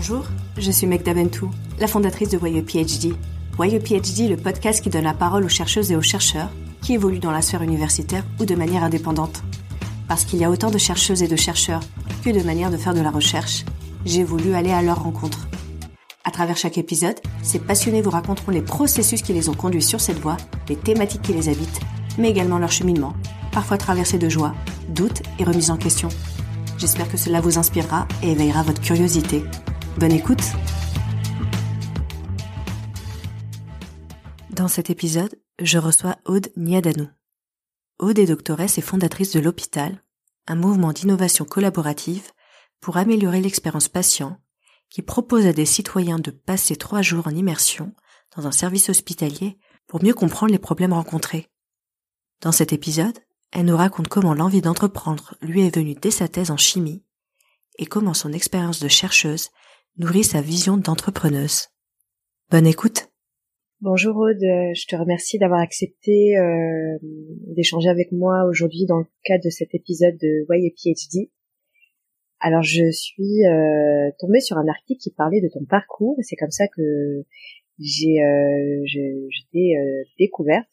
Bonjour, je suis Meg Daventou, la fondatrice de Voyeux PhD. Voyeux PhD, le podcast qui donne la parole aux chercheuses et aux chercheurs qui évoluent dans la sphère universitaire ou de manière indépendante. Parce qu'il y a autant de chercheuses et de chercheurs que de manières de faire de la recherche, j'ai voulu aller à leur rencontre. À travers chaque épisode, ces passionnés vous raconteront les processus qui les ont conduits sur cette voie, les thématiques qui les habitent, mais également leur cheminement, parfois traversé de joie, doutes et remises en question. J'espère que cela vous inspirera et éveillera votre curiosité. Bonne écoute Dans cet épisode, je reçois Aude Niadanou. Aude est doctoresse et fondatrice de l'Hôpital, un mouvement d'innovation collaborative pour améliorer l'expérience patient qui propose à des citoyens de passer trois jours en immersion dans un service hospitalier pour mieux comprendre les problèmes rencontrés. Dans cet épisode, elle nous raconte comment l'envie d'entreprendre lui est venue dès sa thèse en chimie et comment son expérience de chercheuse nourrit sa vision d'entrepreneuse. Bonne écoute. Bonjour Aude, je te remercie d'avoir accepté euh, d'échanger avec moi aujourd'hui dans le cadre de cet épisode de Why PhD. Alors je suis euh, tombée sur un article qui parlait de ton parcours et c'est comme ça que j'ai euh, je, t'ai euh, découverte.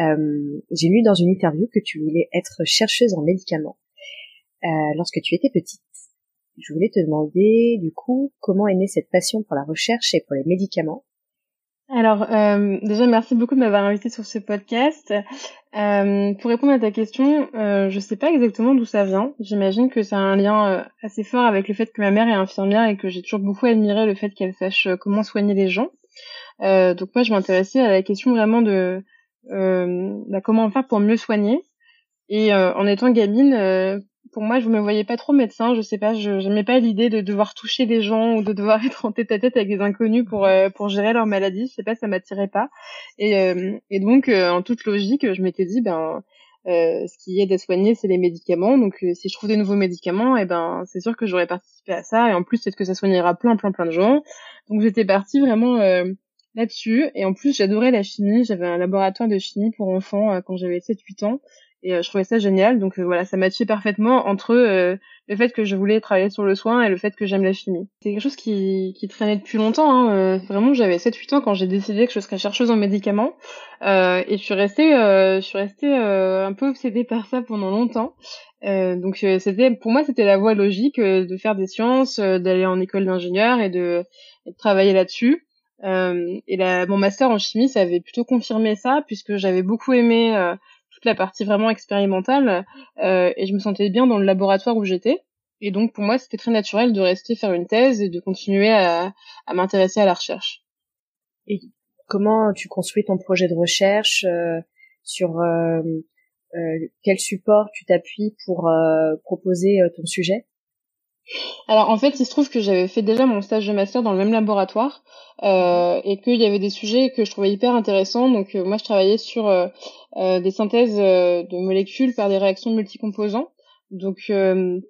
Euh, j'ai lu dans une interview que tu voulais être chercheuse en médicaments lorsque tu étais petite. Je voulais te demander du coup comment est née cette passion pour la recherche et pour les médicaments? Alors euh, déjà merci beaucoup de m'avoir invité sur ce podcast. Euh, pour répondre à ta question, euh, je sais pas exactement d'où ça vient. J'imagine que a un lien euh, assez fort avec le fait que ma mère est infirmière et que j'ai toujours beaucoup admiré le fait qu'elle sache euh, comment soigner les gens. Euh, donc moi je m'intéressais à la question vraiment de bah, comment faire pour mieux soigner. Et en étant gamine, pour moi, je me voyais pas trop médecin. Je sais pas, je n'aimais pas l'idée de devoir toucher des gens ou de devoir être en tête à tête avec des inconnus pour euh, pour gérer leur maladie. Je sais pas, ça m'attirait pas. Et euh, et donc, euh, en toute logique, je m'étais dit, ben, ce qui aide à soigner, c'est les médicaments. Donc, si je trouve des nouveaux médicaments, et eh ben, c'est sûr que j'aurais participé à ça. Et en plus, peut-être que ça soignera plein, plein, plein de gens. Donc, j'étais partie vraiment là-dessus. Et en plus, j'adorais la chimie. J'avais un laboratoire de chimie pour enfants quand j'avais 7-8 ans et euh, je trouvais ça génial. Donc euh, voilà ça matchait parfaitement entre euh, le fait que je voulais travailler sur le soin et le fait que j'aime la chimie. C'est quelque chose qui, qui traînait depuis longtemps hein. vraiment j'avais 7-8 ans quand j'ai décidé que je serais chercheuse en médicaments. Et je suis restée je suis restée un peu obsédée par ça pendant longtemps. Donc c'était pour moi c'était la voie logique de faire des sciences d'aller en école d'ingénieur et de, et de travailler là-dessus. Et la, mon master en chimie ça avait plutôt confirmé ça puisque j'avais beaucoup aimé la partie vraiment expérimentale euh, et je me sentais bien dans le laboratoire où j'étais. Et donc pour moi, c'était très naturel de rester faire une thèse et de continuer à, m'intéresser à la recherche. Et comment tu construis ton projet de recherche euh, sur euh, quel support tu t'appuies pour proposer ton sujet? Alors en fait, il se trouve que j'avais fait déjà mon stage de master dans le même laboratoire euh, et qu'il y avait des sujets que je trouvais hyper intéressants. Donc euh, moi, je travaillais sur euh, des synthèses de molécules par des réactions multicomposants. Donc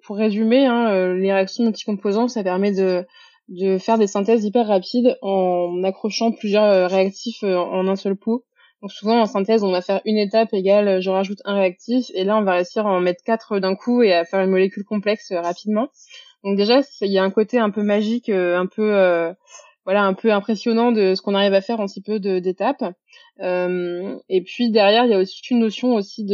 pour résumer, hein, les réactions multicomposants, ça permet de, de faire des synthèses hyper rapides en accrochant plusieurs réactifs en un seul pot. Donc souvent en synthèse, on va faire une étape égale, je rajoute un réactif, et là on va réussir à en mettre quatre d'un coup et à faire une molécule complexe rapidement. Donc déjà, il y a un côté un peu magique, euh, un peu euh, voilà, un peu impressionnant de ce qu'on arrive à faire en si peu d'étapes. Euh, et puis derrière, il y a aussi une notion aussi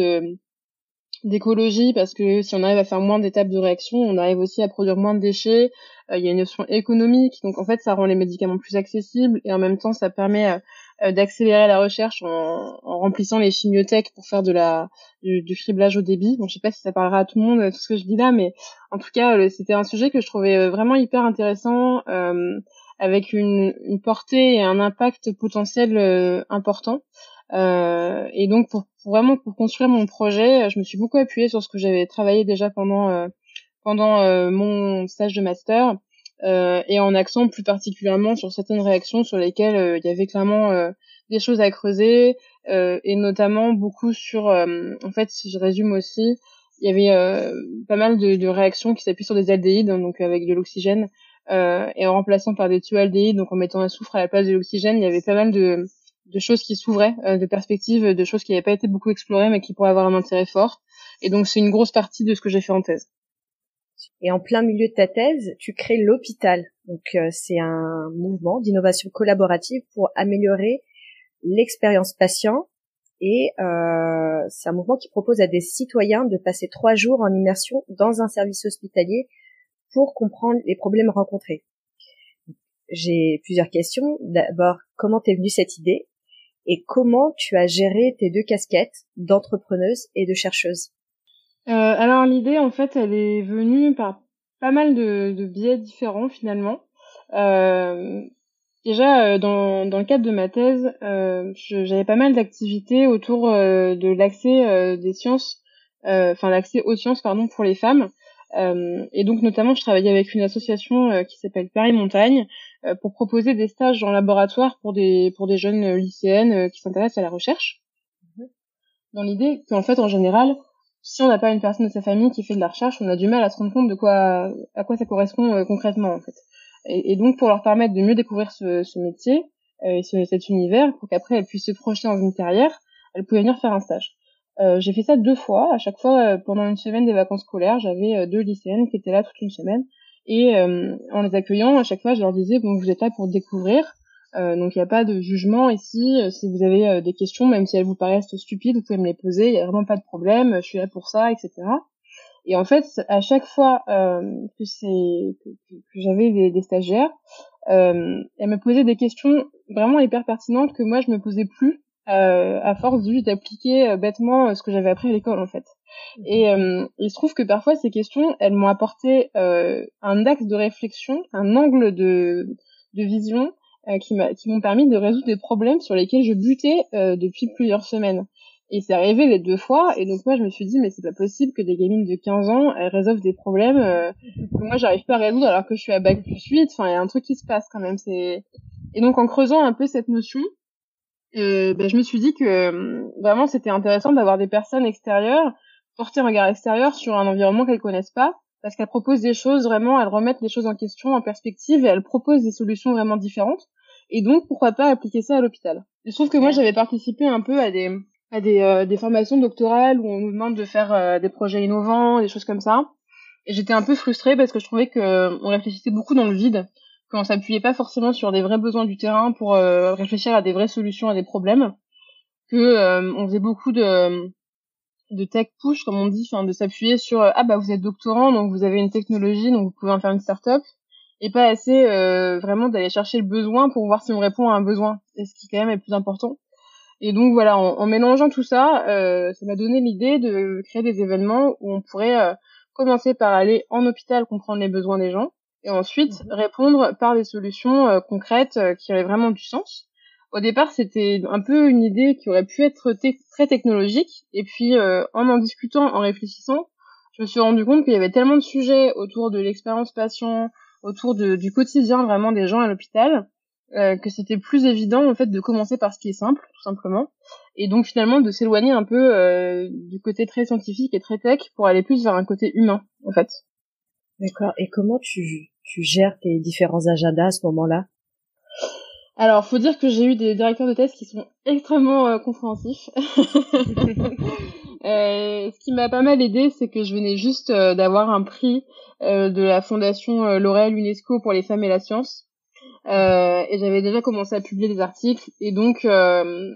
d'écologie parce que si on arrive à faire moins d'étapes de réaction, on arrive aussi à produire moins de déchets. il y a une notion économique, donc en fait, ça rend les médicaments plus accessibles et en même temps, ça permet d'accélérer la recherche en, en, remplissant les chimiothèques pour faire de la du, du, criblage au débit. Bon, je sais pas si ça parlera à tout le monde euh, tout ce que je dis là, mais en tout cas, euh, c'était un sujet que je trouvais vraiment hyper intéressant, euh, avec une, une, portée et un impact potentiel euh, important. Euh, et donc, pour, vraiment pour construire mon projet, je me suis beaucoup appuyée sur ce que j'avais travaillé déjà pendant pendant mon stage de master euh, et en accent plus particulièrement sur certaines réactions sur lesquelles euh, il y avait clairement euh, des choses à creuser et notamment beaucoup sur en fait si je résume aussi il y avait pas mal de, de réactions qui s'appuient sur des aldéhydes hein, donc avec de l'oxygène et en remplaçant par des thioaldéhydes donc en mettant un soufre à la place de l'oxygène il y avait pas mal de, de choses qui s'ouvraient de perspectives de choses qui n'avaient pas été beaucoup explorées mais qui pourraient avoir un intérêt fort. Et donc c'est une grosse partie de ce que j'ai fait en thèse Et en plein milieu de ta thèse, tu crées l'hôpital. Donc c'est un mouvement d'innovation collaborative pour améliorer l'expérience patient et euh, c'est un mouvement qui propose à des citoyens de passer trois jours en immersion dans un service hospitalier pour comprendre les problèmes rencontrés. J'ai plusieurs questions. D'abord, comment t'es venue cette idée? Et comment tu as géré tes deux casquettes d'entrepreneuse et de chercheuse? euh, Alors l'idée, en fait, elle est venue par pas mal de, de biais différents finalement. Euh, Déjà, euh, dans, dans le cadre de ma thèse, euh, j'avais pas mal d'activités autour euh, de l'accès des sciences, enfin l'accès aux sciences, pardon, pour les femmes. et donc, notamment, je travaillais avec une association qui s'appelle Paris Montagne pour proposer des stages en laboratoire pour des pour des jeunes lycéennes qui s'intéressent à la recherche. Mhm. Dans l'idée qu'en fait, en général, si on n'a pas une personne de sa famille qui fait de la recherche, on a du mal à se rendre compte de quoi à quoi ça correspond concrètement en fait et, donc pour leur permettre de mieux découvrir ce, ce métier euh, et ce, cet univers, pour qu'après elles puissent se projeter dans une carrière, elles pouvaient venir faire un stage. Euh, j'ai fait ça deux fois. À chaque fois, euh, pendant une semaine des vacances scolaires, j'avais euh, deux lycéennes qui étaient là toute une semaine. Et en les accueillant, à chaque fois, je leur disais bon, vous êtes là pour découvrir. Donc il n'y a pas de jugement ici. Si vous avez des questions, même si elles vous paraissent stupides, vous pouvez me les poser. Il n'y a vraiment pas de problème. Je suis là pour ça, etc. Et en fait, à chaque fois euh, que c'est que, que j'avais des, des, stagiaires, euh, elles me posaient des questions vraiment hyper pertinentes que moi je me posais plus euh, à force juste d'appliquer euh, bêtement euh, ce que j'avais appris à l'école en fait. Mmh. Et euh, il se trouve que parfois ces questions, elles m'ont apporté un axe de réflexion, un angle de, de vision qui m'ont permis de résoudre des problèmes sur lesquels je butais depuis plusieurs semaines. Et c'est arrivé les deux fois, et donc moi je me suis dit mais c'est pas possible que des gamines de 15 ans elles résolvent des problèmes euh, que moi j'arrive pas à résoudre alors que je suis à bac plus 8, enfin il y a un truc qui se passe quand même. C'est Et donc en creusant un peu cette notion, euh, ben, je me suis dit que euh, vraiment c'était intéressant d'avoir des personnes extérieures, porter un regard extérieur sur un environnement qu'elles connaissent pas, parce qu'elles proposent des choses vraiment, elles remettent les choses en question, en perspective, et elles proposent des solutions vraiment différentes. Et donc pourquoi pas appliquer ça à l'hôpital? Je trouve que moi j'avais participé un peu à des à des, euh, des formations doctorales où on nous demande de faire euh, des projets innovants, des choses comme ça. Et j'étais un peu frustrée parce que je trouvais que euh, on réfléchissait beaucoup dans le vide, qu'on s'appuyait pas forcément sur des vrais besoins du terrain pour réfléchir à des vraies solutions à des problèmes, que on faisait beaucoup de de tech push comme on dit, enfin de s'appuyer sur ah bah vous êtes doctorant donc vous avez une technologie donc vous pouvez en faire une start-up et pas assez vraiment d'aller chercher le besoin pour voir si on répond à un besoin, et ce qui quand même est plus important. Et donc voilà, en, mélangeant tout ça, euh, ça m'a donné l'idée de créer des événements où on pourrait euh, commencer par aller en hôpital comprendre les besoins des gens et ensuite mhm. répondre par des solutions euh, concrètes qui auraient vraiment du sens. Au départ, c'était un peu une idée qui aurait pu être très technologique et puis en en discutant, en réfléchissant, je me suis rendu compte qu'il y avait tellement de sujets autour de l'expérience patient, autour de, du quotidien vraiment des gens à l'hôpital, euh, que c'était plus évident en fait de commencer par ce qui est simple tout simplement et donc finalement de s'éloigner un peu euh, du côté très scientifique et très tech pour aller plus vers un côté humain en fait. D'accord. Et comment tu, tu gères tes différents agendas à ce moment-là? Alors, faut dire que j'ai eu des directeurs de thèse qui sont extrêmement euh, compréhensifs. euh, ce qui m'a pas mal aidé, c'est que je venais juste d'avoir un prix de la fondation L'Oréal UNESCO pour les femmes et la science. Euh, et j'avais déjà commencé à publier des articles. Et donc euh,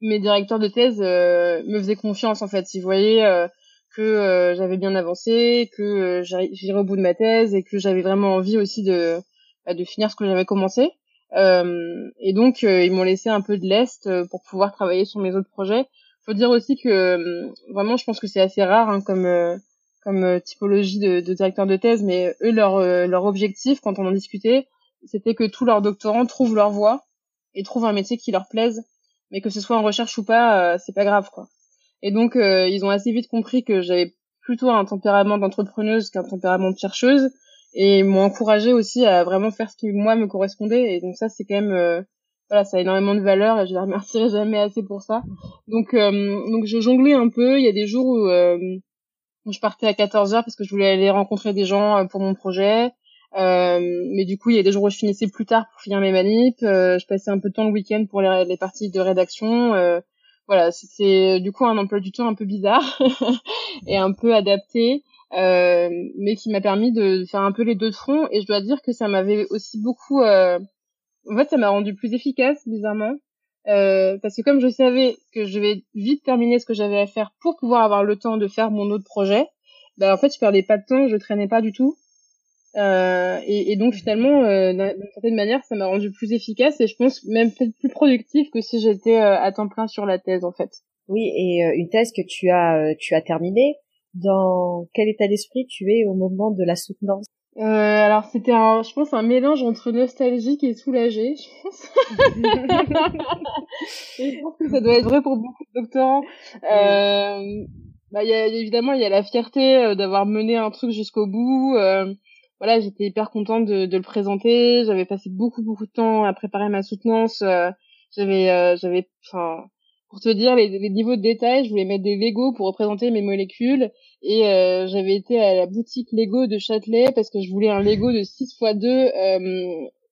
mes directeurs de thèse euh, me faisaient confiance en fait. Ils voyaient que j'avais bien avancé que j'irais au bout de ma thèse et que j'avais vraiment envie aussi de bah, de finir ce que j'avais commencé. Et donc ils m'ont laissé un peu de l'est pour pouvoir travailler sur mes autres projets faut dire aussi que vraiment je pense que c'est assez rare hein, comme comme typologie de, de directeur de thèse mais eux leur leur objectif quand on en discutait c'était que tous leurs doctorants trouvent leur voie et trouvent un métier qui leur plaise, mais que ce soit en recherche ou pas, euh, c'est pas grave quoi. Et donc euh, ils ont assez vite compris que j'avais plutôt un tempérament d'entrepreneuse qu'un tempérament de chercheuse et m'ont encouragé aussi à vraiment faire ce qui moi me correspondait et donc ça c'est quand même euh, voilà ça a énormément de valeur et je les remercierai jamais assez pour ça donc donc je jonglais un peu il y a des jours où, où je partais à 14 heures parce que je voulais aller rencontrer des gens pour mon projet euh, mais du coup, il y a des jours où je finissais plus tard pour finir mes manips. Euh, je passais un peu de temps le week-end pour les, les, parties de rédaction. Euh, voilà, c'est du coup un emploi du temps un peu bizarre et un peu adapté. euh, mais qui m'a permis de faire un peu les deux de front. Et je dois dire que ça m'avait aussi beaucoup, euh, en fait, ça m'a rendu plus efficace, bizarrement. Euh, parce que comme je savais que je vais vite terminer ce que j'avais à faire pour pouvoir avoir le temps de faire mon autre projet, ben en fait je perdais pas de temps, je traînais pas du tout. Euh, et, et, donc finalement, euh, d'une certaine manière, ça m'a rendu plus efficace et je pense même peut-être plus productif que si j'étais euh, à temps plein sur la thèse en fait. Oui, et euh, une thèse que tu as euh, tu as terminée. Dans quel état d'esprit tu es au moment de la soutenance? Euh, alors c'était un, je pense un mélange entre nostalgique et soulagé, je pense. et je pense que ça doit être vrai pour beaucoup de doctorants. Euh, bah y a, évidemment il y a la fierté d'avoir mené un truc jusqu'au bout. Euh, voilà, j'étais hyper contente de, de le présenter. J'avais passé beaucoup beaucoup de temps à préparer ma soutenance. Euh, j'avais, euh, j'avais, enfin, pour te dire les, les, niveaux de détail, je voulais mettre des Lego pour représenter mes molécules. Et euh, j'avais été à la boutique Lego de Châtelet parce que je voulais un Lego de 6 x 2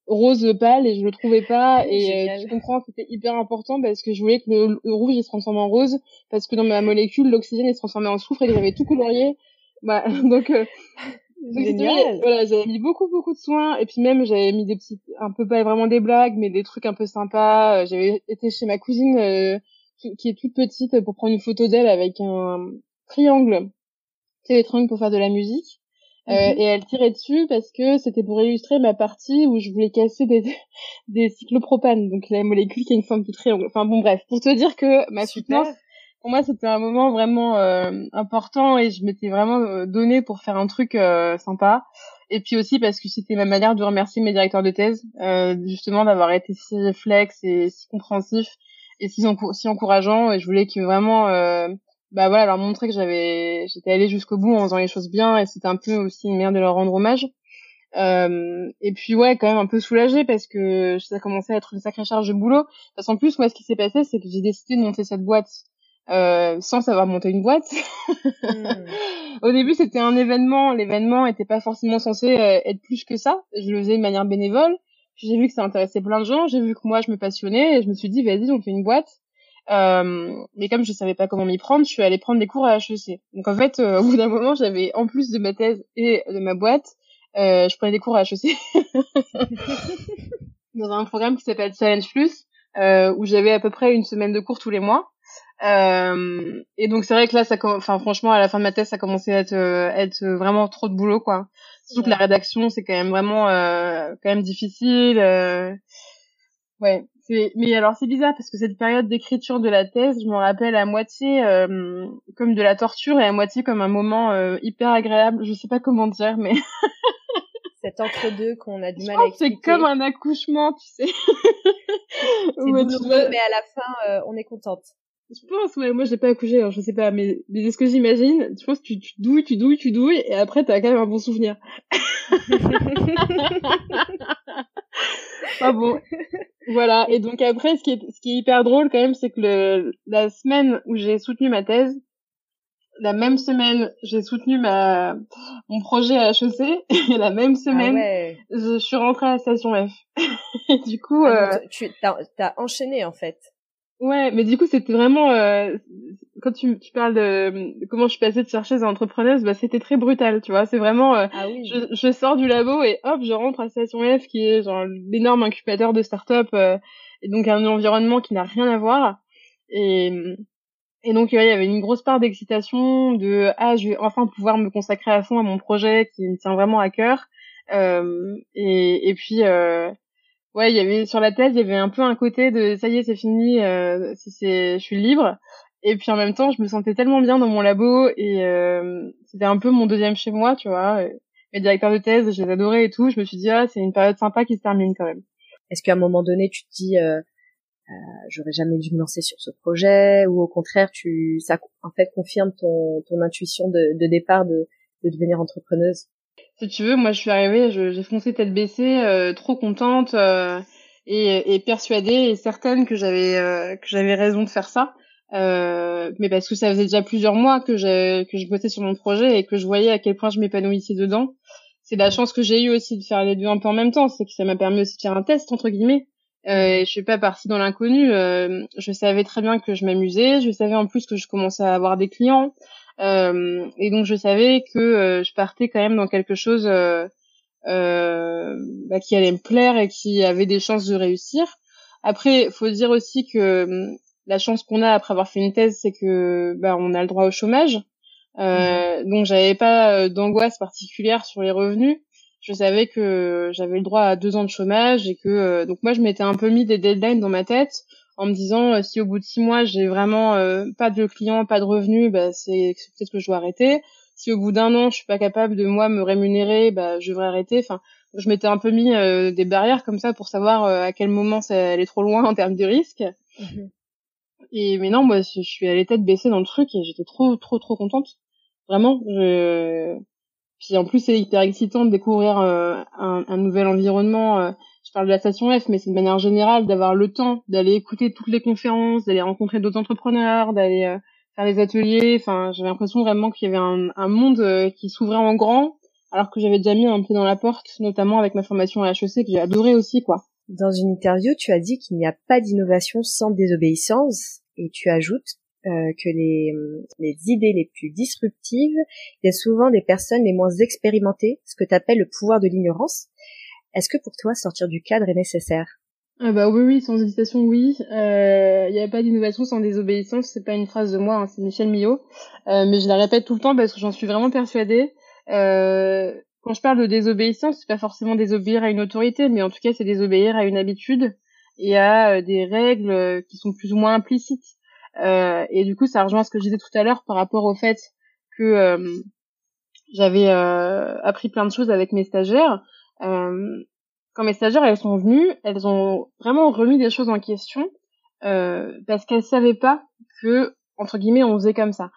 rose pâle et je le trouvais pas. Et tu comprends c'était hyper important parce que je voulais que le, le, rouge il se transforme en rose parce que dans ma molécule l'oxygène il se transformait en soufre et que j'avais tout colorié. Bah donc Génial. Voilà, j'avais mis beaucoup beaucoup de soins et puis même j'avais mis des petites, un peu pas vraiment des blagues, mais des trucs un peu sympas. Euh, j'avais été chez ma cousine euh, qui, est toute petite pour prendre une photo d'elle avec un triangle, c'est les triangles pour faire de la musique. Euh, mhm. et elle tirait dessus parce que c'était pour illustrer ma partie où je voulais casser des, des cyclopropanes, donc la molécule qui a une forme de triangle. Enfin bon bref, pour te dire que ma soutenance pour moi c'était un moment vraiment euh, important et je m'étais vraiment euh, donné pour faire un truc euh, sympa et puis aussi parce que c'était ma manière de remercier mes directeurs de thèse justement d'avoir été si flex et si compréhensif et si, si encourageant et je voulais que vraiment bah voilà leur montrer que j'avais j'étais allée jusqu'au bout en faisant les choses bien et c'était un peu aussi une manière de leur rendre hommage euh, et puis ouais, quand même un peu soulagée parce que ça commençait à être une sacrée charge de boulot. Parce qu'en plus, moi, ce qui s'est passé, c'est que j'ai décidé de monter cette boîte euh, sans savoir monter une boîte. Hmm. Au début, c'était un événement. L'événement était pas forcément censé euh, être plus que ça. Je le faisais de manière bénévole. J'ai vu que ça intéressait plein de gens. J'ai vu que moi, je me passionnais et je me suis dit, vas-y, on fait une boîte. Euh, mais comme je savais pas comment m'y prendre, je suis allée prendre des cours à HEC. Donc en fait, euh, au bout d'un moment, j'avais en plus de ma thèse et de ma boîte, je prenais des cours à HEC dans un programme qui s'appelle Challenge Plus, où j'avais à peu près une semaine de cours tous les mois. Euh, et donc c'est vrai que là, ça, enfin franchement, à la fin de ma thèse, ça commençait à être, euh, être vraiment trop de boulot, quoi. Surtout que la rédaction, c'est quand même vraiment euh, quand même difficile. Euh... Ouais. Mais alors c'est bizarre parce que cette période d'écriture de la thèse, je me rappelle à moitié euh, comme de la torture et à moitié comme un moment euh, hyper agréable. Je sais pas comment dire, mais cet entre-deux qu'on a du mal à expliquer. C'est comme un accouchement, tu sais. c'est douloureux, mais à la fin, on est contente. Je pense, ouais, moi j'ai pas accouché, alors je sais pas, mais, mais ce que j'imagine, je pense que tu, tu douilles, tu douilles, tu douilles, et après t'as quand même un bon souvenir. ah bon. Voilà, et donc après, ce qui est, ce qui est hyper drôle quand même, c'est que le, la semaine où j'ai soutenu ma thèse, la même semaine, j'ai soutenu ma mon projet à HEC et la même semaine, ah je, suis rentrée à la station F. et du coup, ah, euh... tu t'as, as enchaîné en fait. Ouais, mais du coup, c'était vraiment euh, quand tu, tu parles de, comment je suis passée de chercheuse à entrepreneuse, bah c'était très brutal, tu vois. C'est vraiment, euh, ah oui. je, je, sors du labo et hop, je rentre à Station F, qui est genre l'énorme incubateur de start-up euh, et donc un environnement qui n'a rien à voir. Et et donc ouais, il y avait une grosse part d'excitation, de ah, je vais enfin pouvoir me consacrer à fond à mon projet qui me tient vraiment à cœur. et et puis ouais, il y avait sur la thèse, il y avait un peu un côté de ça y est, c'est fini, euh, c'est, je suis libre. Et puis en même temps, je me sentais tellement bien dans mon labo et euh, c'était un peu mon deuxième chez moi, tu vois. Mes directeurs de thèse, je les adorais et tout. Je me suis dit ah, c'est une période sympa qui se termine quand même. Est-ce qu'à un moment donné, tu te dis euh, euh, j'aurais jamais dû me lancer sur ce projet ou au contraire, tu ça en fait confirme ton ton intuition de, de départ de de devenir entrepreneuse? Si tu veux, moi je suis arrivée, j'ai foncé tête baissée, euh, trop contente euh, et, et, persuadée et certaine que j'avais euh, que j'avais raison de faire ça. mais parce que ça faisait déjà plusieurs mois que je que je bossais sur mon projet et que je voyais à quel point je m'épanouissais dedans. C'est la chance que j'ai eu aussi de faire les deux un peu en même temps, c'est que ça m'a permis aussi de faire un test entre guillemets. Euh, je suis pas partie dans l'inconnu. je savais très bien que je m'amusais. Je savais en plus que je commençais à avoir des clients. Euh, et donc je savais que euh, je partais quand même dans quelque chose euh, bah, qui allait me plaire et qui avait des chances de réussir. Après, faut dire aussi que hum, la chance qu'on a après avoir fait une thèse, c'est que bah, on a le droit au chômage. Euh, mmh. Donc j'avais pas d'angoisse particulière sur les revenus. Je savais que j'avais le droit à deux ans de chômage et que donc moi je m'étais un peu mis des deadlines dans ma tête en me disant euh, si au bout de six mois j'ai vraiment euh, pas de clients, pas de revenus, bah, c'est peut-être que je dois arrêter. Si au bout d'un an je suis pas capable de moi me rémunérer, bah, je devrais arrêter. Enfin, je m'étais un peu mis euh, des barrières comme ça pour savoir à quel moment ça allait trop loin en termes de risque. Mhm. Et mais non, moi je suis allée tête baissée dans le truc et j'étais trop trop trop contente. Vraiment, je puis en plus c'est hyper excitant de découvrir un, un, nouvel environnement parle de la station F, mais c'est de manière générale d'avoir le temps d'aller écouter toutes les conférences, d'aller rencontrer d'autres entrepreneurs, d'aller euh, faire des ateliers. Enfin, j'avais l'impression vraiment qu'il y avait un, un monde euh, qui s'ouvrait en grand, alors que j'avais déjà mis un pied dans la porte, notamment avec ma formation à HEC que j'ai adoré aussi, quoi. Dans une interview, tu as dit qu'il n'y a pas d'innovation sans désobéissance, et tu ajoutes euh, que les, les idées les plus disruptives viennent souvent des personnes les moins expérimentées, ce que tu appelles le pouvoir de l'ignorance. Est-ce que pour toi, sortir du cadre est nécessaire? Ah bah oui, oui, sans hésitation, oui. Il euh, n'y a pas d'innovation sans désobéissance. C'est pas une phrase de moi, hein, c'est Michel Millot. Euh, mais je la répète tout le temps parce que j'en suis vraiment persuadée. Euh, quand je parle de désobéissance, c'est pas forcément désobéir à une autorité, mais en tout cas, c'est désobéir à une habitude et à des règles qui sont plus ou moins implicites. Et du coup, ça rejoint ce que je disais tout à l'heure par rapport au fait que j'avais appris plein de choses avec mes stagiaires. Euh, quand mes stagiaires elles sont venues, elles ont vraiment remis des choses en question euh, parce qu'elles savaient pas que entre guillemets on faisait comme ça.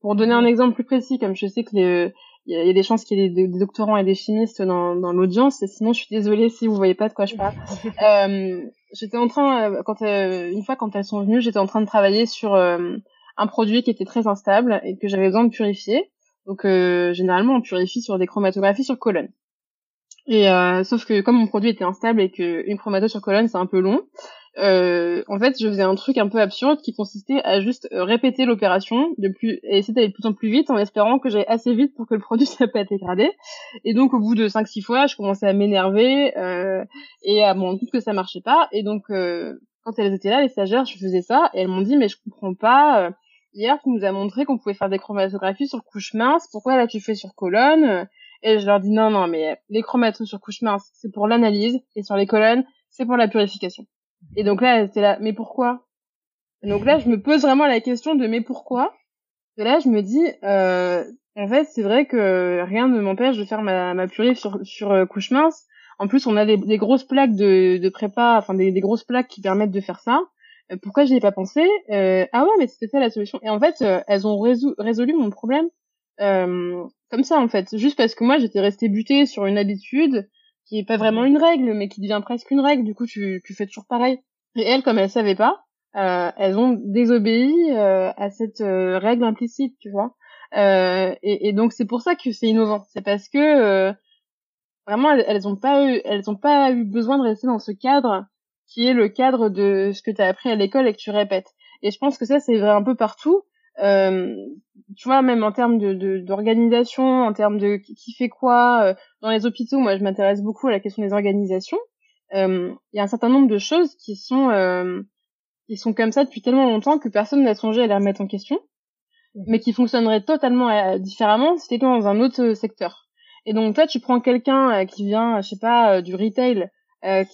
Pour donner un exemple plus précis, comme je sais que il y, a des chances qu'il y ait des, doctorants et des chimistes dans, dans l'audience, sinon je suis désolée si vous voyez pas de quoi je parle. euh, j'étais en train, euh, quand euh, une fois quand elles sont venues, j'étais en train de travailler sur euh, un produit qui était très instable et que j'avais besoin de purifier. Donc généralement on purifie sur des chromatographies sur colonne. Et euh, sauf que comme mon produit était instable et que une chromato sur colonne c'est un peu long, euh, en fait je faisais un truc un peu absurde qui consistait à juste euh, répéter l'opération de plus et essayer d'aller plus en plus vite en espérant que j'aille assez vite pour que le produit soit pas dégradé. Et donc au bout de 5-6 fois, je commençais à m'énerver euh, et à me rendre que ça marchait pas. Et donc euh, quand elles étaient là, les stagiaires, je faisais ça et elles m'ont dit mais je comprends pas. Euh, hier tu nous as montré qu'on pouvait faire des chromatographies sur couche mince, pourquoi là tu fais sur colonne et je leur dis non, non, mais les chromatos sur couche mince, c'est pour l'analyse, et sur les colonnes, c'est pour la purification. Et donc là, c'est là, mais pourquoi? Donc là, je me pose vraiment la question de mais pourquoi? Et là, je me dis, euh, en fait, c'est vrai que rien ne m'empêche de faire ma, ma purif sur, sur euh, couche mince. En plus, on a des, grosses plaques de, de prépa, enfin des, des, grosses plaques qui permettent de faire ça. Euh, pourquoi je n'y ai pas pensé? Euh, Ah ouais, mais c'était ça la solution. Et en fait, elles ont résolu mon problème euh, comme ça en fait, juste parce que moi j'étais restée butée sur une habitude qui est pas vraiment une règle, mais qui devient presque une règle. Du coup, tu, tu fais toujours pareil. Et elles, comme elles savaient pas, euh, elles ont désobéi euh, à cette euh, règle implicite, tu vois. Euh, et, et, donc c'est pour ça que c'est innovant. C'est parce que vraiment elles, elles ont pas eu, elles ont pas eu besoin de rester dans ce cadre qui est le cadre de ce que tu as appris à l'école et que tu répètes. Et je pense que ça c'est vrai un peu partout. Euh, tu vois, même en termes de d'organisation, en termes de qui fait quoi euh, dans les hôpitaux, moi je m'intéresse beaucoup à la question des organisations. Euh, il y a un certain nombre de choses qui sont euh, qui sont comme ça depuis tellement longtemps que personne n'a songé à les remettre en question, mmh. mais qui fonctionneraient totalement différemment si c'était dans un autre secteur. Et donc toi, tu prends quelqu'un qui vient, je sais pas, du retail,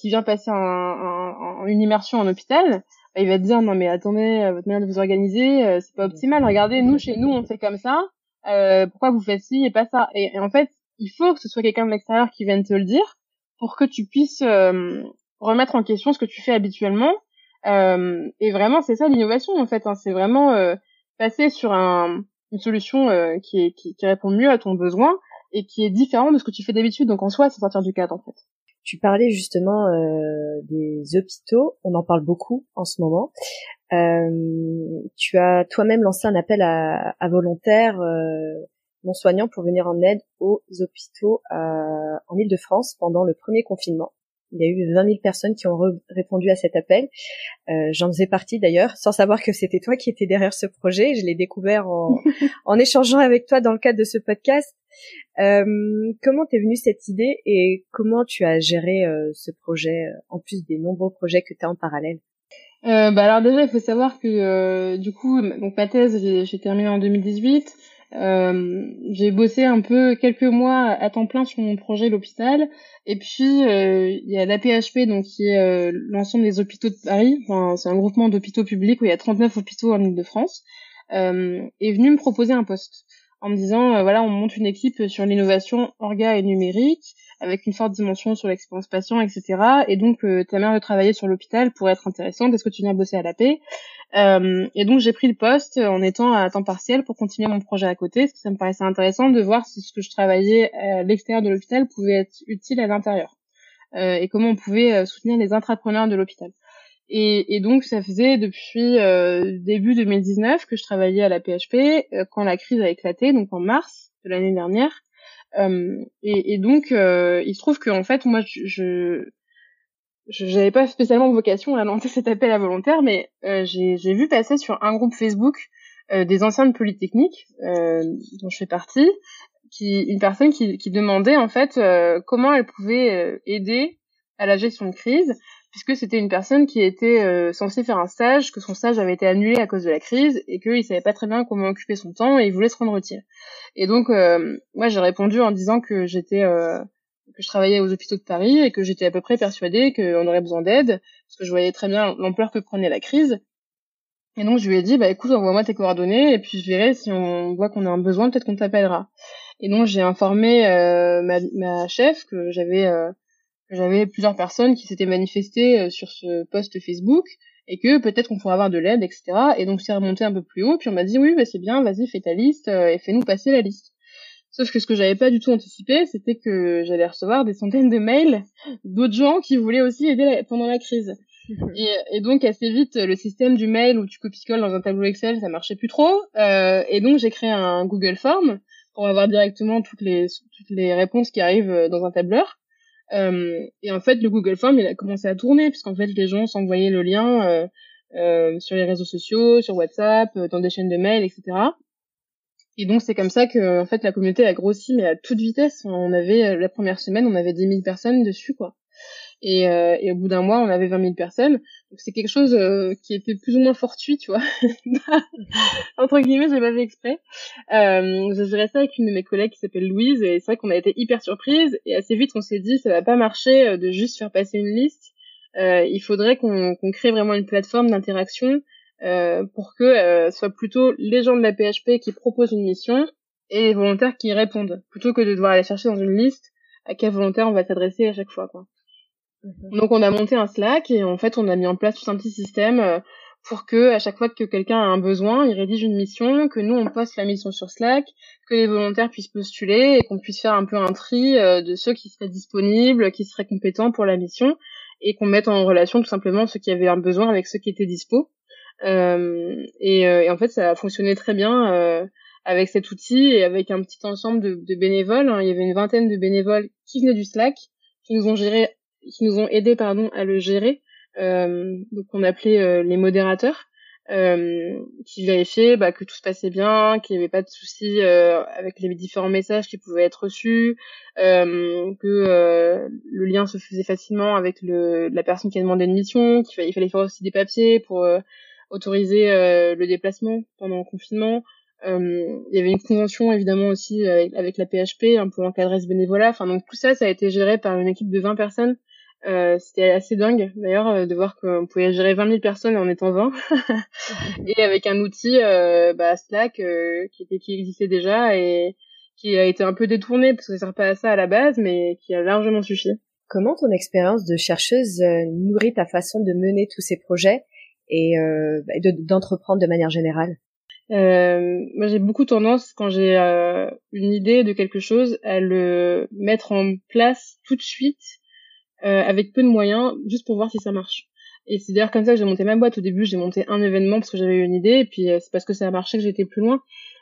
qui vient passer un, une immersion en hôpital, il va te dire non mais attendez euh, votre manière de vous organiser euh, c'est pas optimal. Regardez nous chez nous on fait comme ça. Euh, pourquoi vous faites ci et pas ça? Et, en fait il faut que ce soit quelqu'un de l'extérieur qui vienne te le dire pour que tu puisses remettre en question ce que tu fais habituellement. Et vraiment c'est ça l'innovation en fait hein. c'est vraiment passer sur un, une solution qui, qui, qui répond mieux à ton besoin et qui est différent de ce que tu fais d'habitude. Donc en soi c'est sortir du cadre en fait tu parlais justement euh, des hôpitaux, on en parle beaucoup en ce moment. Euh, tu as toi-même lancé un appel à, à volontaires euh, non soignants pour venir en aide aux hôpitaux en Ile-de-France pendant le premier confinement. Il y a eu 20 000 personnes qui ont répondu à cet appel. Euh, J'en faisais partie d'ailleurs, sans savoir que c'était toi qui étais derrière ce projet. Je l'ai découvert en, en, échangeant avec toi dans le cadre de ce podcast. Euh, comment t'es venue cette idée et comment tu as géré euh, ce projet euh, en plus des nombreux projets que tu as en parallèle? Euh, bah alors déjà il faut savoir que du coup donc ma thèse j'ai terminé en 2018 euh, j'ai bossé un peu quelques mois à temps plein sur mon projet l'hôpital. Et puis euh, il y a l'APHP donc qui est euh, l'ensemble des hôpitaux de Paris. Enfin c'est un groupement d'hôpitaux publics où il y a 39 hôpitaux en Ile-de-France euh, est venu me proposer un poste en me disant voilà on monte une équipe sur l'innovation orga et numérique avec une forte dimension sur l'expérience patient etc et donc ta manière de travailler sur l'hôpital pourrait être intéressante est-ce que tu viens bosser à l'AP euh, et donc j'ai pris le poste en étant à temps partiel pour continuer mon projet à côté, parce que ça me paraissait intéressant de voir si ce que je travaillais à l'extérieur de l'hôpital pouvait être utile à l'intérieur euh, et comment on pouvait euh, soutenir les intrapreneurs de l'hôpital. Et, et, donc ça faisait depuis euh, début 2019 que je travaillais à la PHP euh, quand la crise a éclaté, donc en mars de l'année dernière. Euh, et, donc il se trouve que en fait moi je, n'avais pas spécialement vocation à lancer cet appel à volontaire, mais euh, j'ai vu passer sur un groupe Facebook euh, des anciens de Polytechnique, euh, dont je fais partie, qui, une personne qui, qui demandait en fait euh, comment elle pouvait euh, aider à la gestion de crise, puisque c'était une personne qui était censée faire un stage, que son stage avait été annulé à cause de la crise, et qu'il savait pas très bien comment occuper son temps, et il voulait se rendre utile. Et donc, moi j'ai répondu en disant que j'étais que je travaillais aux hôpitaux de Paris et que j'étais à peu près persuadée qu'on aurait besoin d'aide, parce que je voyais très bien l'ampleur que prenait la crise. Et donc je lui ai dit, bah écoute, envoie-moi tes coordonnées et puis je verrai si on voit qu'on a un besoin, peut-être qu'on t'appellera. Et donc j'ai informé euh, ma, ma, chef que j'avais euh, j'avais plusieurs personnes qui s'étaient manifestées euh, sur ce post Facebook et que peut-être qu'on pourrait avoir de l'aide, etc. Et donc c'est remonté un peu plus haut, puis on m'a dit oui, bah c'est bien, vas-y, fais ta liste et fais-nous passer la liste. Sauf que ce que j'avais pas du tout anticipé, c'était que j'allais recevoir des centaines de mails d'autres gens qui voulaient aussi aider pendant la crise. et, donc assez vite, le système du mail où tu copies-colles dans un tableau Excel, ça marchait plus trop. Euh, et donc j'ai créé un Google Form pour avoir directement toutes les toutes les réponses qui arrivent dans un tableur. Euh, et en fait, le Google Form, il a commencé à tourner puisqu'en fait les gens s'envoyaient le lien euh, euh, sur les réseaux sociaux, sur WhatsApp, dans des chaînes de mail, etc. Et donc c'est comme ça que en fait la communauté a grossi mais à toute vitesse. On avait la première semaine on avait 10 000 personnes dessus quoi. Et, euh, et au bout d'un mois on avait 20 000 personnes. C'est quelque chose euh, qui était plus ou moins fortuit tu vois. Entre guillemets j'ai pas fait exprès. Euh, je gérais ça avec une de mes collègues qui s'appelle Louise et c'est vrai qu'on a été hyper surprise et assez vite on s'est dit ça va pas marcher euh, de juste faire passer une liste. il faudrait qu'on crée vraiment une plateforme d'interaction euh, pour que euh, ce soit plutôt les gens de la PHP qui proposent une mission et les volontaires qui répondent, plutôt que de devoir aller chercher dans une liste à quel volontaire on va s'adresser à chaque fois. Quoi. Mhm. Donc on a monté un Slack et en fait on a mis en place tout un petit système euh, pour que à chaque fois que quelqu'un a un besoin, il rédige une mission, que nous on poste la mission sur Slack, que les volontaires puissent postuler et qu'on puisse faire un peu un tri de ceux qui seraient disponibles, qui seraient compétents pour la mission et qu'on mette en relation tout simplement ceux qui avaient un besoin avec ceux qui étaient dispo. Euh, et, euh, et, en fait, ça a fonctionné très bien euh, avec cet outil et avec un petit ensemble de, de bénévoles. Hein. Il y avait une vingtaine de bénévoles qui venaient du Slack, qui nous ont géré, qui nous ont aidé pardon à le gérer. Euh, donc on appelait euh, les modérateurs, euh, qui vérifiaient bah, que tout se passait bien, qu'il n'y avait pas de soucis avec les différents messages qui pouvaient être reçus, que le lien se faisait facilement avec le, la personne qui a demandé une mission, qu'il fallait, faire aussi des papiers pour autoriser euh, le déplacement pendant le confinement. Euh, il y avait une convention évidemment aussi avec, la PHP un peu encadrer ce bénévolat. Enfin donc tout ça, ça a été géré par une équipe de 20 personnes. Euh, c'était assez dingue d'ailleurs euh, de voir qu'on pouvait gérer 20 000 personnes en étant 20 et avec un outil euh, bah, Slack euh, qui était qui existait déjà et qui a été un peu détourné parce que ça sert pas à ça à la base mais qui a largement suffi. Comment ton expérience de chercheuse nourrit ta façon de mener tous ces projets et euh, bah, d'entreprendre de, manière générale? Euh, moi, j'ai beaucoup tendance, quand j'ai euh, une idée de quelque chose, à le mettre en place tout de suite, euh, avec peu de moyens, juste pour voir si ça marche. Et c'est d'ailleurs comme ça que j'ai monté ma boîte. Au début, j'ai monté un événement parce que j'avais eu une idée, et puis euh, c'est parce que ça a marché que été plus loin.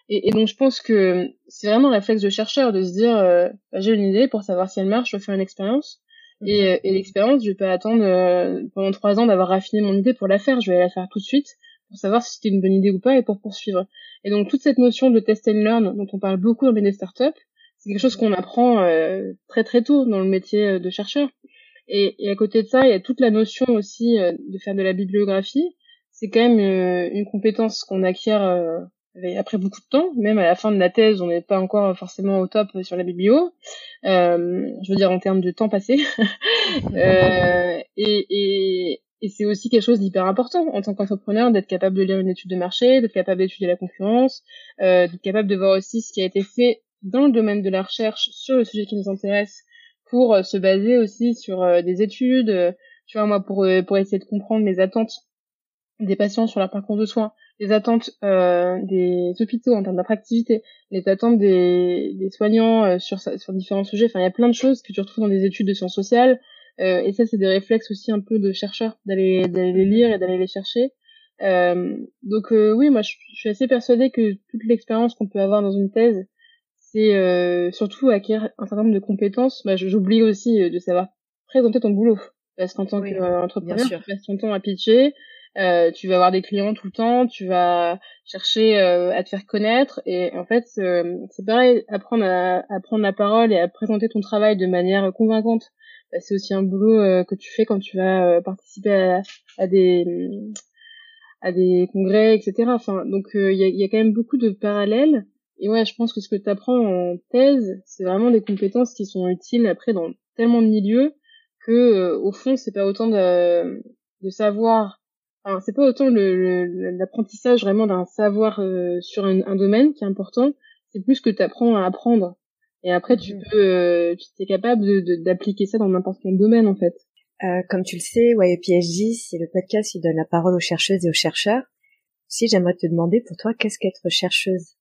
Et, et, donc, je pense que c'est vraiment un réflexe de chercheur de se dire, euh, bah, j'ai une idée pour savoir si elle marche, je vais faire une expérience. Et, et l'expérience, je vais pas attendre pendant trois ans d'avoir raffiné mon idée pour la faire. Je vais la faire tout de suite pour savoir si c'était une bonne idée ou pas et pour poursuivre. Et donc toute cette notion de test and learn dont on parle beaucoup dans les startups, c'est quelque chose qu'on apprend euh, très très tôt dans le métier euh, de chercheur. Et, et, à côté de ça, il y a toute la notion aussi euh, de faire de la bibliographie. C'est quand même une compétence qu'on acquiert après beaucoup de temps. Même à la fin de la thèse, on n'est pas encore forcément au top sur la biblio. je veux dire en termes de temps passé. et, et, et c'est aussi quelque chose d'hyper important en tant qu'entrepreneur d'être capable de lire une étude de marché, d'être capable d'étudier la concurrence, euh, d'être capable de voir aussi ce qui a été fait dans le domaine de la recherche sur le sujet qui nous intéresse pour euh, se baser aussi sur euh, des études, euh, tu vois moi pour euh, pour essayer de comprendre les attentes des patients sur leur parcours de soins, les attentes des hôpitaux en termes d'attractivité, les attentes des, des soignants sur sur différents sujets. Enfin, il y a plein de choses que tu retrouves dans des études de sciences sociales, euh, et ça, c'est des réflexes aussi un peu de chercheurs d'aller les lire et d'aller les chercher. Euh, donc euh, oui, moi, je, suis assez persuadée que toute l'expérience qu'on peut avoir dans une thèse, c'est euh, surtout acquérir un certain nombre de compétences. Bah, J'oublie aussi de savoir présenter ton boulot. Parce qu'en tant qu'entrepreneur, tu passes ton temps à pitcher, euh, tu vas avoir des clients tout le temps, tu vas chercher euh, à te faire connaître et en fait c'est pareil, apprendre à, à, prendre la parole et à présenter ton travail de manière convaincante bah, c'est aussi un boulot euh, que tu fais quand tu vas euh, participer à, à, des à des congrès, etc. Enfin, donc euh, il y, a, y, a, quand même beaucoup de parallèles. Et ouais, je pense que ce que tu apprends en thèse, c'est vraiment des compétences qui sont utiles après dans tellement de milieux que au fond, c'est pas autant de, de savoir. Enfin, c'est pas autant l'apprentissage le, vraiment d'un savoir sur un, un, domaine qui est important. C'est plus que tu apprends à apprendre. Et après, tu mm. peux, euh, tu es capable d'appliquer de, ça dans n'importe quel domaine, en fait. Euh, comme tu le sais, PhD, c'est le podcast qui donne la parole aux chercheuses et aux chercheurs. Si j'aimerais te demander, pour toi, qu'est-ce qu'être chercheuse?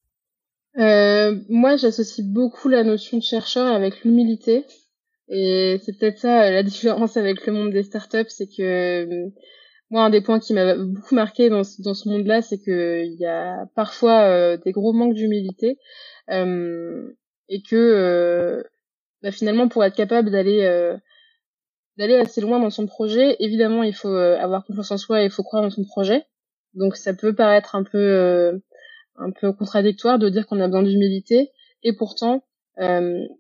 Euh, Moi, j'associe beaucoup la notion de chercheur avec l'humilité. Et c'est peut-être ça la différence avec le monde des startups, c'est que moi, un des points qui m'a beaucoup marqué dans, dans ce monde-là, c'est qu'il y a parfois des gros manques d'humilité. Euh, et que euh, bah, finalement pour être capable d'aller euh, d'aller assez loin dans son projet, évidemment il faut euh, avoir confiance en soi et il faut croire dans son projet. Donc ça peut paraître un peu un peu contradictoire de dire qu'on a besoin d'humilité. Et pourtant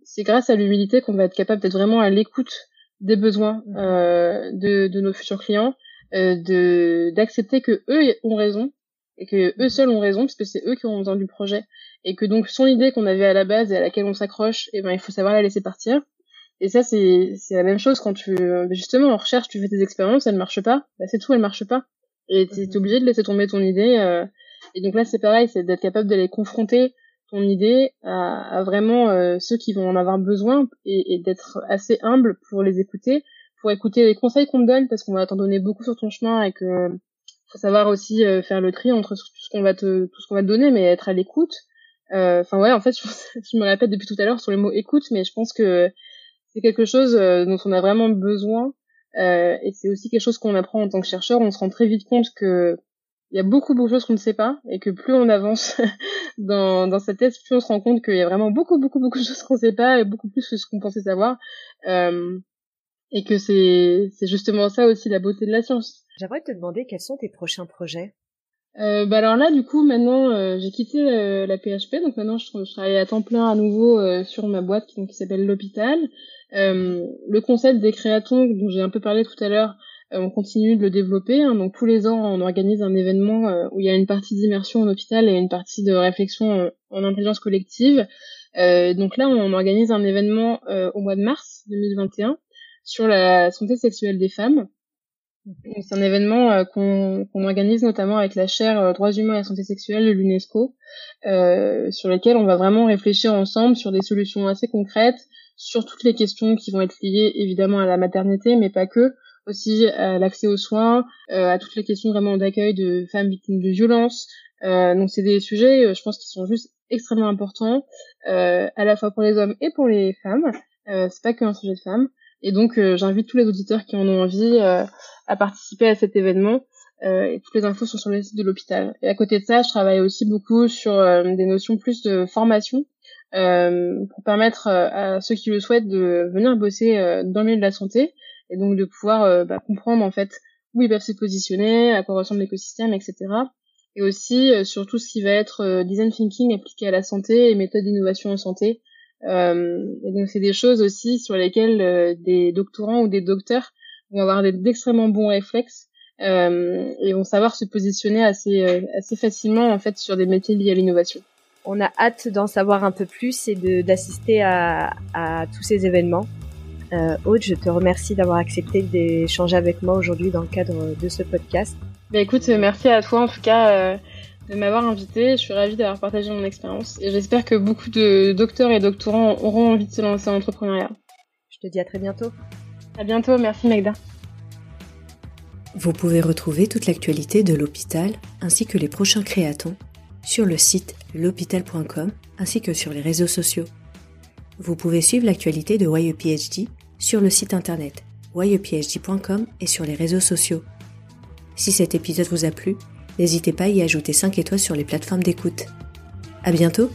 c'est grâce à l'humilité qu'on va être capable d'être vraiment à l'écoute des besoins mmh. de, de nos futurs clients, de d'accepter que eux ont raison et que eux seuls ont raison parce que c'est eux qui ont besoin du projet. Et que donc son idée qu'on avait à la base et à laquelle on s'accroche et eh ben il faut savoir la laisser partir. Et ça c'est c'est la même chose quand tu justement en recherche tu fais tes expériences elles marchent pas. Bah c'est tout elles marchent pas. Et t'es es obligé de laisser tomber ton idée euh, et donc là c'est pareil c'est d'être capable d'aller confronter ton idée à, à vraiment euh, ceux qui vont en avoir besoin et, et d'être assez humble pour les écouter pour écouter les conseils qu'on te donne parce qu'on va t'en donner beaucoup sur ton chemin et que faut savoir aussi euh, faire le tri entre tout ce qu'on va te tout ce qu'on va te donner mais être à l'écoute. Euh, enfin ouais en fait je, me répète depuis tout à l'heure sur le mot écoute mais je pense que c'est quelque chose euh, dont on a vraiment besoin et c'est aussi quelque chose qu'on apprend en tant que chercheur. On se rend très vite compte que il y a beaucoup beaucoup de choses qu'on ne sait pas et que plus on avance dans, dans cette thèse, plus on se rend compte qu'il y a vraiment beaucoup beaucoup beaucoup de choses qu'on ne sait pas et beaucoup plus que ce qu'on pensait savoir euh, et que c'est c'est justement ça aussi la beauté de la science J'aimerais te demander quels sont tes prochains projets? Euh, bah alors là, du coup, maintenant, euh, j'ai quitté euh, la PHP, donc maintenant je, travaille à temps plein à nouveau euh, sur ma boîte qui, qui s'appelle l'hôpital. le concept des créatons, dont j'ai un peu parlé tout à l'heure, on continue de le développer. Hein, donc tous les ans, on organise un événement où il y a une partie d'immersion en hôpital et une partie de réflexion en intelligence collective. donc là, on organise un événement au mois de mars 2021 sur la santé sexuelle des femmes. C'est un événement euh, qu'on organise notamment avec la chaire euh, Droits humains et santé sexuelle de l'UNESCO, euh, sur lesquels on va vraiment réfléchir ensemble sur des solutions assez concrètes, sur toutes les questions qui vont être liées évidemment à la maternité, mais pas que, aussi à l'accès aux soins, à toutes les questions vraiment d'accueil de femmes victimes de violences. donc c'est des sujets, je pense, qui sont juste extrêmement importants, à la fois pour les hommes et pour les femmes. c'est pas qu'un sujet de femmes. Et donc, euh, j'invite tous les auditeurs qui en ont envie euh, à participer à cet événement. Euh, et toutes les infos sont sur le site de l'hôpital. Et à côté de ça, je travaille aussi beaucoup sur des notions plus de formation. pour permettre à ceux qui le souhaitent de venir bosser dans le milieu de la santé et donc de pouvoir bah, comprendre en fait où ils peuvent se positionner, à quoi ressemble l'écosystème, etc. Et aussi sur tout ce qui va être design thinking appliqué à la santé et méthode d'innovation en santé. et donc c'est des choses aussi sur lesquelles des doctorants ou des docteurs vont avoir d'extrêmement bons réflexes euh, et vont savoir se positionner assez euh, assez facilement en fait sur des métiers liés à l'innovation. On a hâte d'en savoir un peu plus et d'assister à, à tous ces événements. Euh, Aude, je te remercie d'avoir accepté d'échanger avec moi aujourd'hui dans le cadre de ce podcast. Bah écoute, merci à toi en tout cas euh, de m'avoir invité. Je suis ravie d'avoir partagé mon expérience et j'espère que beaucoup de docteurs et doctorants auront envie de se lancer en entrepreneuriat. Je te dis à très bientôt. À bientôt, merci Magda. Vous pouvez retrouver toute l'actualité de l'hôpital ainsi que les prochains créatons sur le site l'hôpital.com ainsi que sur les réseaux sociaux. Vous pouvez suivre l'actualité de YEPHD sur le site internet yephd.com et sur les réseaux sociaux. Si cet épisode vous a plu, n'hésitez pas à y ajouter 5 étoiles sur les plateformes d'écoute. À bientôt!